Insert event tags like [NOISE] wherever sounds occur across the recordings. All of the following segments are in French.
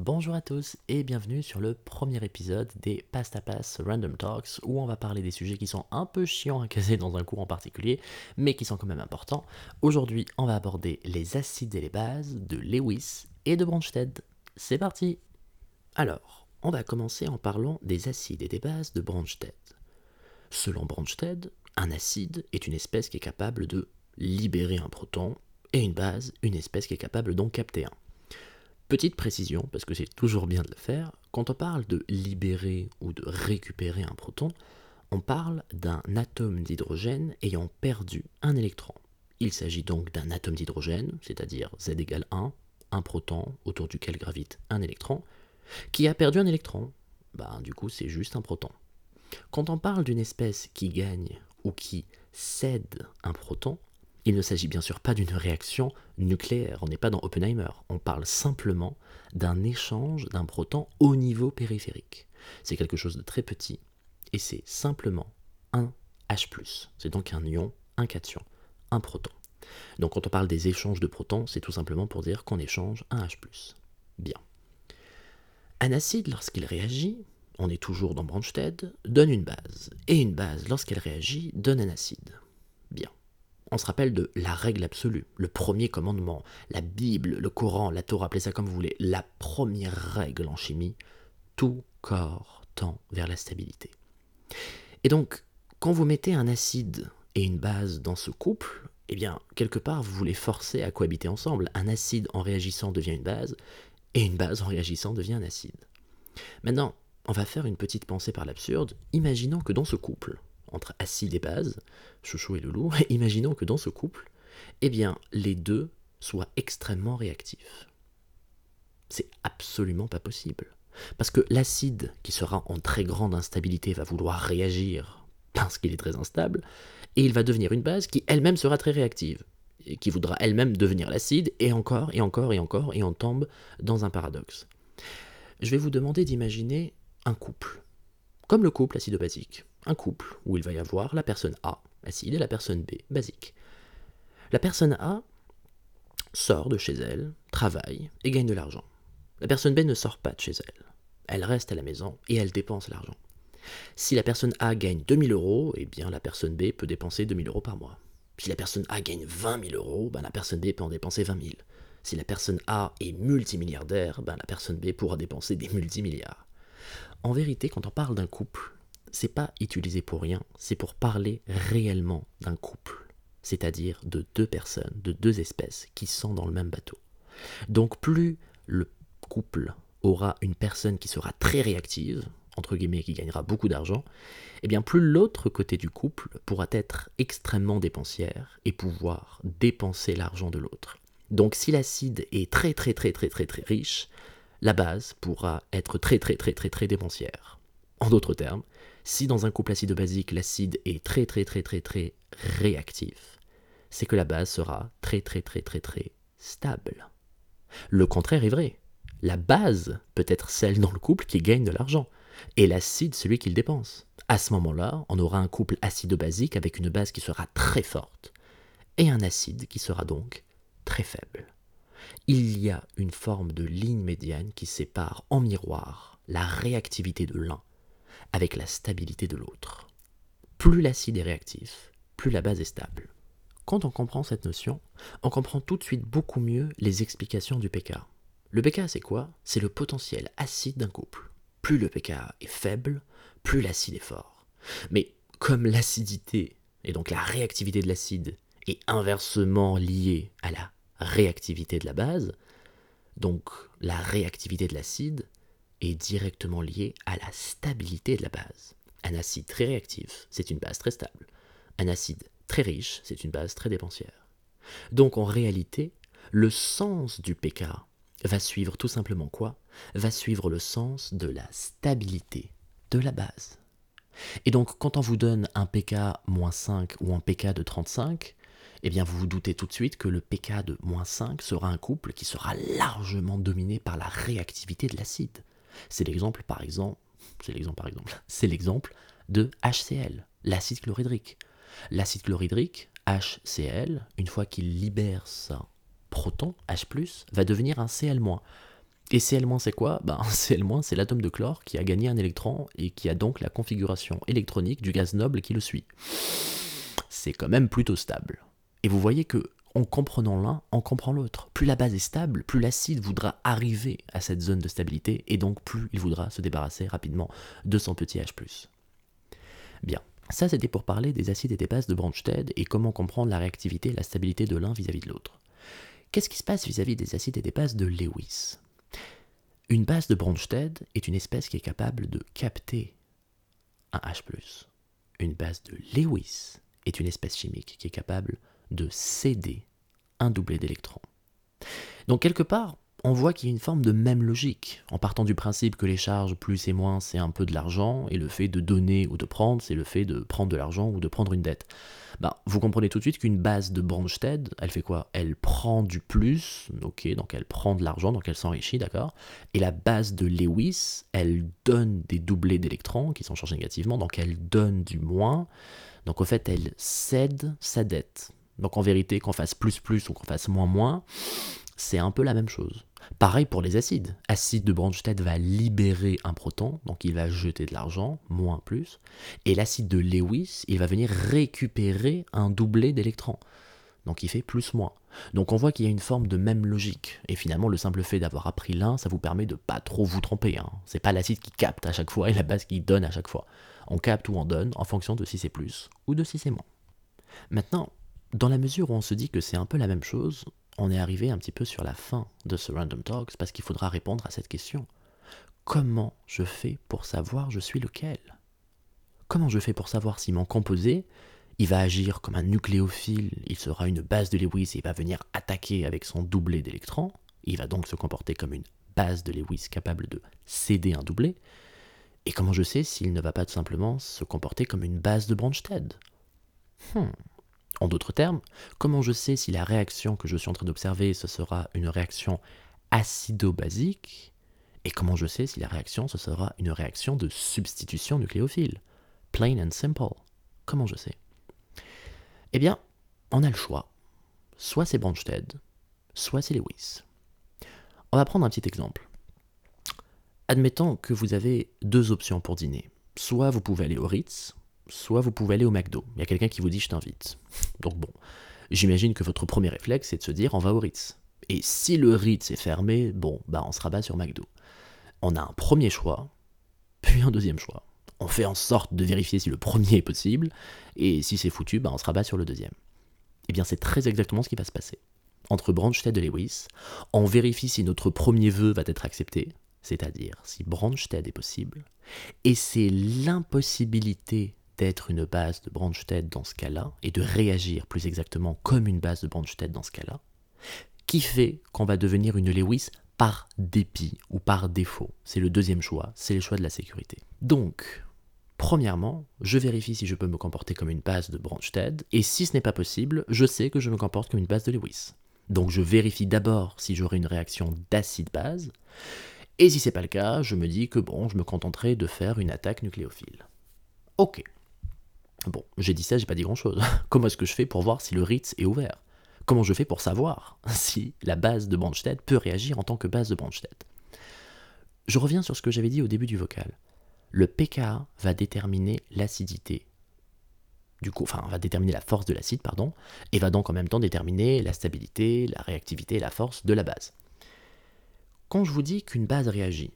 Bonjour à tous et bienvenue sur le premier épisode des Pasta Pass Random Talks où on va parler des sujets qui sont un peu chiants à caser dans un cours en particulier mais qui sont quand même importants. Aujourd'hui on va aborder les acides et les bases de Lewis et de Bronsted. C'est parti Alors, on va commencer en parlant des acides et des bases de Bronsted. Selon Bronsted, un acide est une espèce qui est capable de libérer un proton et une base, une espèce qui est capable d'en capter un. Petite précision, parce que c'est toujours bien de le faire, quand on parle de libérer ou de récupérer un proton, on parle d'un atome d'hydrogène ayant perdu un électron. Il s'agit donc d'un atome d'hydrogène, c'est-à-dire Z égale 1, un proton autour duquel gravite un électron, qui a perdu un électron. Bah, du coup, c'est juste un proton. Quand on parle d'une espèce qui gagne ou qui cède un proton, il ne s'agit bien sûr pas d'une réaction nucléaire, on n'est pas dans Oppenheimer, on parle simplement d'un échange d'un proton au niveau périphérique. C'est quelque chose de très petit, et c'est simplement un H+. C'est donc un ion, un cation, un proton. Donc quand on parle des échanges de protons, c'est tout simplement pour dire qu'on échange un H+. Bien. Un acide, lorsqu'il réagit, on est toujours dans Bronsted, donne une base, et une base, lorsqu'elle réagit, donne un acide. Bien on se rappelle de la règle absolue, le premier commandement, la Bible, le Coran, la Torah, appelez ça comme vous voulez, la première règle en chimie, tout corps tend vers la stabilité. Et donc, quand vous mettez un acide et une base dans ce couple, eh bien, quelque part, vous voulez forcer à cohabiter ensemble. Un acide en réagissant devient une base, et une base en réagissant devient un acide. Maintenant, on va faire une petite pensée par l'absurde. Imaginons que dans ce couple, entre acide et base, chouchou et loulou, [LAUGHS] imaginons que dans ce couple, eh bien, les deux soient extrêmement réactifs. C'est absolument pas possible. Parce que l'acide, qui sera en très grande instabilité, va vouloir réagir parce qu'il est très instable, et il va devenir une base qui elle-même sera très réactive, et qui voudra elle-même devenir l'acide, et encore, et encore, et encore, et on tombe dans un paradoxe. Je vais vous demander d'imaginer un couple, comme le couple acido-basique un couple où il va y avoir la personne A, acide, et la personne B, basique. La personne A sort de chez elle, travaille et gagne de l'argent. La personne B ne sort pas de chez elle. Elle reste à la maison et elle dépense l'argent. Si la personne A gagne 2000 euros, eh bien la personne B peut dépenser 2000 euros par mois. Si la personne A gagne 20 000 euros, ben la personne B peut en dépenser 20 000. Si la personne A est multimilliardaire, ben la personne B pourra dépenser des multimilliards. En vérité, quand on parle d'un couple, c'est pas utilisé pour rien, c'est pour parler réellement d'un couple, c'est-à-dire de deux personnes, de deux espèces qui sont dans le même bateau. Donc plus le couple aura une personne qui sera très réactive, entre guillemets, qui gagnera beaucoup d'argent, et eh bien plus l'autre côté du couple pourra être extrêmement dépensière et pouvoir dépenser l'argent de l'autre. Donc si l'acide est très très très très très très riche, la base pourra être très très très très très dépensière. En d'autres termes, si dans un couple acide-basique, l'acide est très très très très très réactif, c'est que la base sera très très très très très stable. Le contraire est vrai. La base peut être celle dans le couple qui gagne de l'argent, et l'acide celui qui le dépense. À ce moment-là, on aura un couple acide-basique avec une base qui sera très forte, et un acide qui sera donc très faible. Il y a une forme de ligne médiane qui sépare en miroir la réactivité de l'un avec la stabilité de l'autre. Plus l'acide est réactif, plus la base est stable. Quand on comprend cette notion, on comprend tout de suite beaucoup mieux les explications du pK. Le pK, c'est quoi? C'est le potentiel acide d'un couple. Plus le pK est faible, plus l'acide est fort. Mais comme l'acidité, et donc la réactivité de l'acide, est inversement liée à la réactivité de la base, donc la réactivité de l'acide est directement lié à la stabilité de la base. Un acide très réactif, c'est une base très stable. Un acide très riche, c'est une base très dépensière. Donc en réalité, le sens du pK va suivre tout simplement quoi? Va suivre le sens de la stabilité de la base. Et donc quand on vous donne un pK moins 5 ou un pK de 35, eh bien vous vous doutez tout de suite que le pK de moins 5 sera un couple qui sera largement dominé par la réactivité de l'acide. C'est l'exemple par exemple, c'est l'exemple par exemple, [LAUGHS] c'est l'exemple de HCl, l'acide chlorhydrique. L'acide chlorhydrique, HCl, une fois qu'il libère sa proton, H+, va devenir un Cl-. Et Cl- c'est quoi? Ben, [LAUGHS] Cl- c'est l'atome de chlore qui a gagné un électron et qui a donc la configuration électronique du gaz noble qui le suit. C'est quand même plutôt stable. Et vous voyez que en comprenant l'un, on comprend l'autre. Plus la base est stable, plus l'acide voudra arriver à cette zone de stabilité, et donc plus il voudra se débarrasser rapidement de son petit H+. Bien, ça c'était pour parler des acides et des bases de Bronsted et comment comprendre la réactivité et la stabilité de l'un vis-à-vis de l'autre. Qu'est-ce qui se passe vis-à-vis des acides et des bases de Lewis? Une base de Bronsted est une espèce qui est capable de capter un H+. Une base de Lewis est une espèce chimique qui est capable de céder un doublé d'électrons. Donc quelque part, on voit qu'il y a une forme de même logique, en partant du principe que les charges plus et moins c'est un peu de l'argent, et le fait de donner ou de prendre, c'est le fait de prendre de l'argent ou de prendre une dette. Bah, vous comprenez tout de suite qu'une base de Bronsted, elle fait quoi? Elle prend du plus, ok, donc elle prend de l'argent, donc elle s'enrichit, d'accord? Et la base de Lewis, elle donne des doublés d'électrons qui sont chargés négativement, donc elle donne du moins, donc au fait elle cède sa dette. Donc en vérité, qu'on fasse plus plus ou qu'on fasse moins moins, c'est un peu la même chose. Pareil pour les acides. Acide de Bronsted va libérer un proton, donc il va jeter de l'argent, moins plus. Et l'acide de Lewis, il va venir récupérer un doublé d'électrons. Donc il fait plus moins. Donc on voit qu'il y a une forme de même logique. Et finalement, le simple fait d'avoir appris l'un, ça vous permet de pas trop vous tromper. Hein. C'est pas l'acide qui capte à chaque fois et la base qui donne à chaque fois. On capte ou on donne en fonction de si c'est plus ou de si c'est moins. Maintenant, dans la mesure où on se dit que c'est un peu la même chose, on est arrivé un petit peu sur la fin de ce Random Talks parce qu'il faudra répondre à cette question. Comment je fais pour savoir je suis lequel? Comment je fais pour savoir si mon composé, il va agir comme un nucléophile, il sera une base de Lewis et il va venir attaquer avec son doublé d'électrons, il va donc se comporter comme une base de Lewis capable de céder un doublé, et comment je sais s'il ne va pas tout simplement se comporter comme une base de Bronsted hmm. En d'autres termes, comment je sais si la réaction que je suis en train d'observer, ce sera une réaction acido-basique, et comment je sais si la réaction, ce sera une réaction de substitution nucléophile? Plain and simple. Comment je sais? Eh bien, on a le choix. Soit c'est Bronsted, soit c'est Lewis. On va prendre un petit exemple. Admettons que vous avez deux options pour dîner. Soit vous pouvez aller au Ritz, soit vous pouvez aller au McDo. Il y a quelqu'un qui vous dit je t'invite. Donc bon, j'imagine que votre premier réflexe c'est de se dire on va au Ritz. Et si le Ritz est fermé, bon, bah on se rabat sur McDo. On a un premier choix, puis un deuxième choix. On fait en sorte de vérifier si le premier est possible, et si c'est foutu, bah on se rabat sur le deuxième. Eh bien c'est très exactement ce qui va se passer. Entre Branstead et Lewis, on vérifie si notre premier vœu va être accepté, c'est-à-dire si Branstead est possible, et c'est l'impossibilité d'être une base de Bronsted dans ce cas-là, et de réagir plus exactement comme une base de Bronsted dans ce cas-là, qui fait qu'on va devenir une Lewis par dépit ou par défaut. C'est le deuxième choix, c'est le choix de la sécurité. Donc, premièrement, je vérifie si je peux me comporter comme une base de Bronsted, et si ce n'est pas possible, je sais que je me comporte comme une base de Lewis. Donc je vérifie d'abord si j'aurai une réaction d'acide-base, et si c'est pas le cas, je me dis que bon, je me contenterai de faire une attaque nucléophile. Ok, Bon, j'ai dit ça, j'ai pas dit grand chose. [LAUGHS] Comment est-ce que je fais pour voir si le Ritz est ouvert? Comment je fais pour savoir [LAUGHS] si la base de Bronsted peut réagir en tant que base de Bronsted Je reviens sur ce que j'avais dit au début du vocal. Le pKa va déterminer l'acidité. Du coup, enfin, va déterminer la force de l'acide, pardon, et va donc en même temps déterminer la stabilité, la réactivité et la force de la base. Quand je vous dis qu'une base réagit,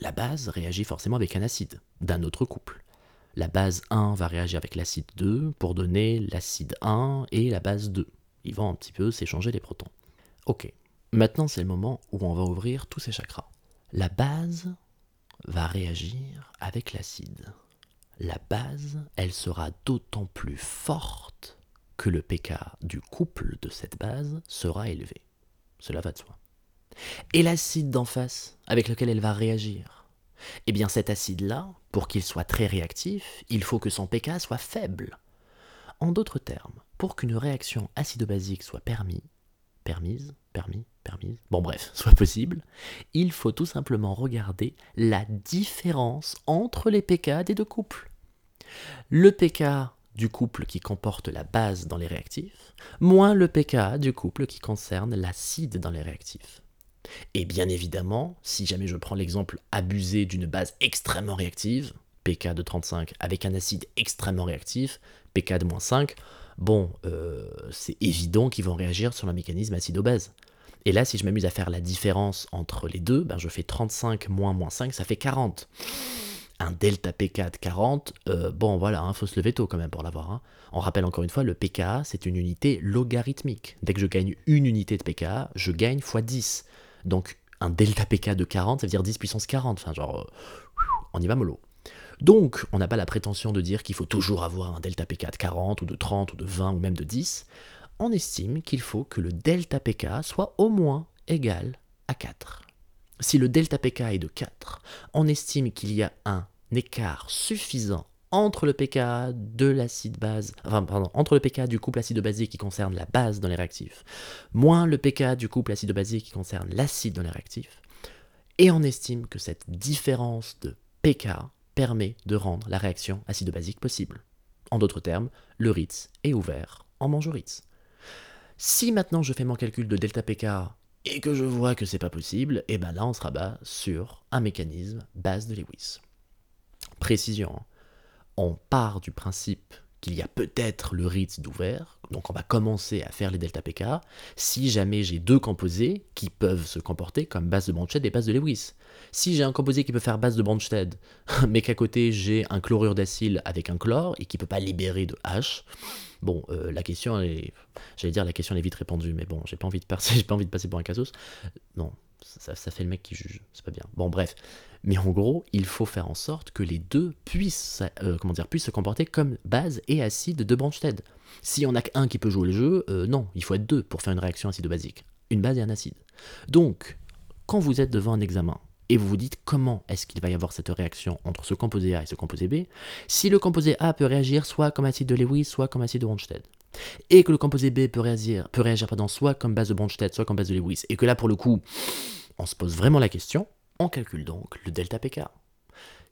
la base réagit forcément avec un acide d'un autre couple la base 1 va réagir avec l'acide 2 pour donner l'acide 1 et la base 2. Ils vont un petit peu s'échanger les protons. Ok, maintenant c'est le moment où on va ouvrir tous ces chakras. La base va réagir avec l'acide. La base, elle sera d'autant plus forte que le pK du couple de cette base sera élevé. Cela va de soi. Et l'acide d'en face, avec lequel elle va réagir, eh bien cet acide-là, pour qu'il soit très réactif, il faut que son pK soit faible. En d'autres termes, pour qu'une réaction acido-basique soit permis, permise, permis, permise, bon bref, [LAUGHS] soit possible, il faut tout simplement regarder la différence entre les pK des deux couples. Le pK du couple qui comporte la base dans les réactifs, moins le pK du couple qui concerne l'acide dans les réactifs. Et bien évidemment, si jamais je prends l'exemple abusé d'une base extrêmement réactive, pK de 35, avec un acide extrêmement réactif, pK de moins 5, bon, euh, c'est évident qu'ils vont réagir sur le mécanisme acide-base. Et là, si je m'amuse à faire la différence entre les deux, ben je fais 35 moins moins 5, ça fait 40. Un delta pK de 40, euh, bon voilà, il hein, faut se lever tôt quand même pour l'avoir. Hein. On rappelle encore une fois, le pKa, c'est une unité logarithmique. Dès que je gagne une unité de pKa, je gagne x 10. Donc un delta pK de 40, ça veut dire 10 puissance 40. Enfin, genre, euh, on y va mollo. Donc, on n'a pas la prétention de dire qu'il faut toujours avoir un delta pK de 40 ou de 30 ou de 20 ou même de 10. On estime qu'il faut que le delta pK soit au moins égal à 4. Si le delta pK est de 4, on estime qu'il y a un écart suffisant entre le pKa de l'acide base, enfin entre le pKa du couple acide-basique qui concerne la base dans les réactifs, moins le pKa du couple acide-basique qui concerne l'acide dans les réactifs, et on estime que cette différence de pK permet de rendre la réaction acide-basique possible. En d'autres termes, le Ritz est ouvert en mangeant Ritz. Si maintenant je fais mon calcul de delta pK et que je vois que c'est pas possible, et eh ben là on se rabat sur un mécanisme base de Lewis. Précision, hein. On part du principe qu'il y a peut-être le Ritz d'ouvert, donc on va commencer à faire les delta pK, si jamais j'ai deux composés qui peuvent se comporter comme base de Bronsted et base de Lewis. Si j'ai un composé qui peut faire base de Bronsted, [LAUGHS] mais qu'à côté j'ai un chlorure d'acyle avec un chlore et qui peut pas libérer de H, bon, euh, la question est, j'allais dire la question est vite répondue, mais bon, j'ai pas envie de passer, [LAUGHS] j'ai pas envie de passer pour un casus. Non, ça, fait le mec qui juge, c'est pas bien. Bon, bref. Mais en gros, il faut faire en sorte que les deux puissent, euh, comment dire, puissent se comporter comme base et acide de Bronsted. Si on a qu'un qui peut jouer le jeu, euh, non, il faut être deux pour faire une réaction acide-basique. Une base et un acide. Donc, quand vous êtes devant un examen, et vous vous dites comment est-ce qu'il va y avoir cette réaction entre ce composé A et ce composé B, si le composé A peut réagir soit comme acide de Lewis, soit comme acide de Bronsted, et que le composé B peut réagir, peut réagir soit comme base de Bronsted, soit comme base de Lewis, et que là pour le coup, on se pose vraiment la question, on calcule donc le delta pK.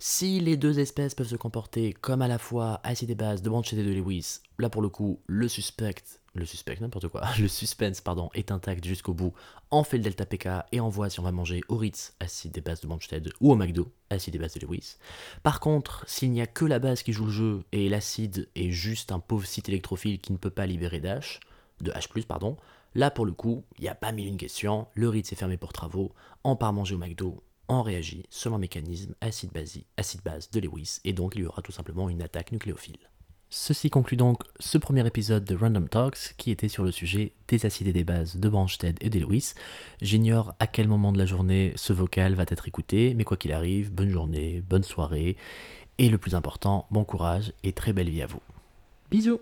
Si les deux espèces peuvent se comporter comme à la fois acide et base de Bronsted et de Lewis, là pour le coup, le suspect le suspect, n'importe quoi, [LAUGHS] le suspense, pardon, est intact jusqu'au bout, on fait le delta PK et on voit si on va manger au Ritz, acide des bases de Bronsted, ou au McDo, acide des bases de Lewis. Par contre, s'il n'y a que la base qui joue le jeu et l'acide est juste un pauvre site électrophile qui ne peut pas libérer d'H, de H+, pardon, là pour le coup, il n'y a pas mille une question, le Ritz est fermé pour travaux, on part manger au McDo, on réagit selon un mécanisme acide-base acide -base de Lewis, et donc il y aura tout simplement une attaque nucléophile. Ceci conclut donc ce premier épisode de Random Talks qui était sur le sujet des acides et des bases de Bronsted et de Lewis. J'ignore à quel moment de la journée ce vocal va être écouté, mais quoi qu'il arrive, bonne journée, bonne soirée, et le plus important, bon courage et très belle vie à vous. Bisous